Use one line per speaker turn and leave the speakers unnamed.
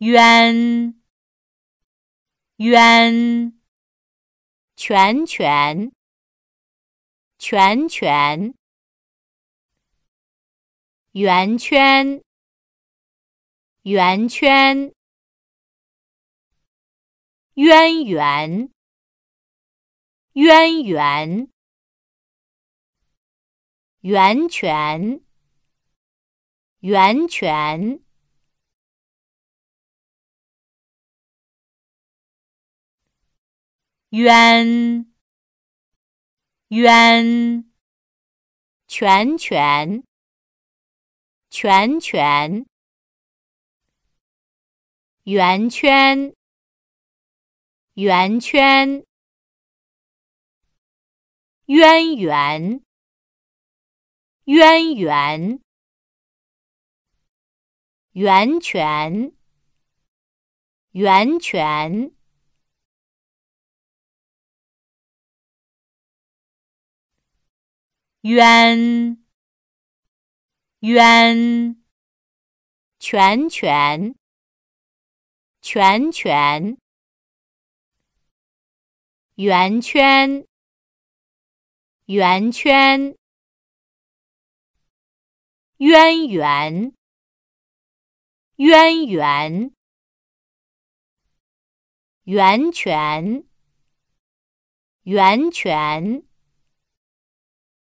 渊渊泉泉泉泉圆圈圆圈渊源渊源源泉源泉渊渊泉泉泉泉圆圈圆圈渊源渊源源泉源泉渊渊泉泉泉泉圆圈圆圈渊源渊源源泉源泉。